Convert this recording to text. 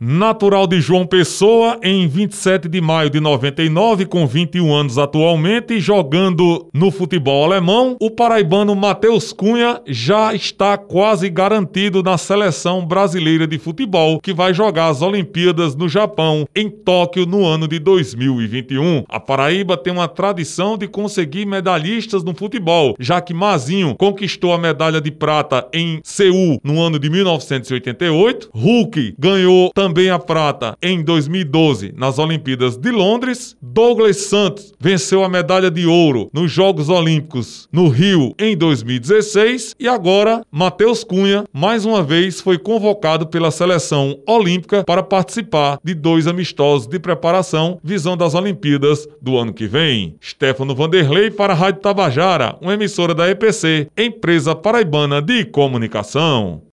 Natural de João Pessoa, em 27 de maio de 99, com 21 anos atualmente, jogando no futebol alemão, o paraibano Matheus Cunha já está quase garantido na seleção brasileira de futebol, que vai jogar as Olimpíadas no Japão, em Tóquio, no ano de 2021. A Paraíba tem uma tradição de conseguir medalhistas no futebol, já que Mazinho conquistou a medalha de prata em Seul no ano de 1988, Hulk ganhou também também a prata em 2012 nas Olimpíadas de Londres. Douglas Santos venceu a medalha de ouro nos Jogos Olímpicos no Rio em 2016 e agora Matheus Cunha mais uma vez foi convocado pela seleção olímpica para participar de dois amistosos de preparação visando as Olimpíadas do ano que vem. Stefano Vanderlei para a Rádio Tabajara, uma emissora da EPC, empresa paraibana de comunicação.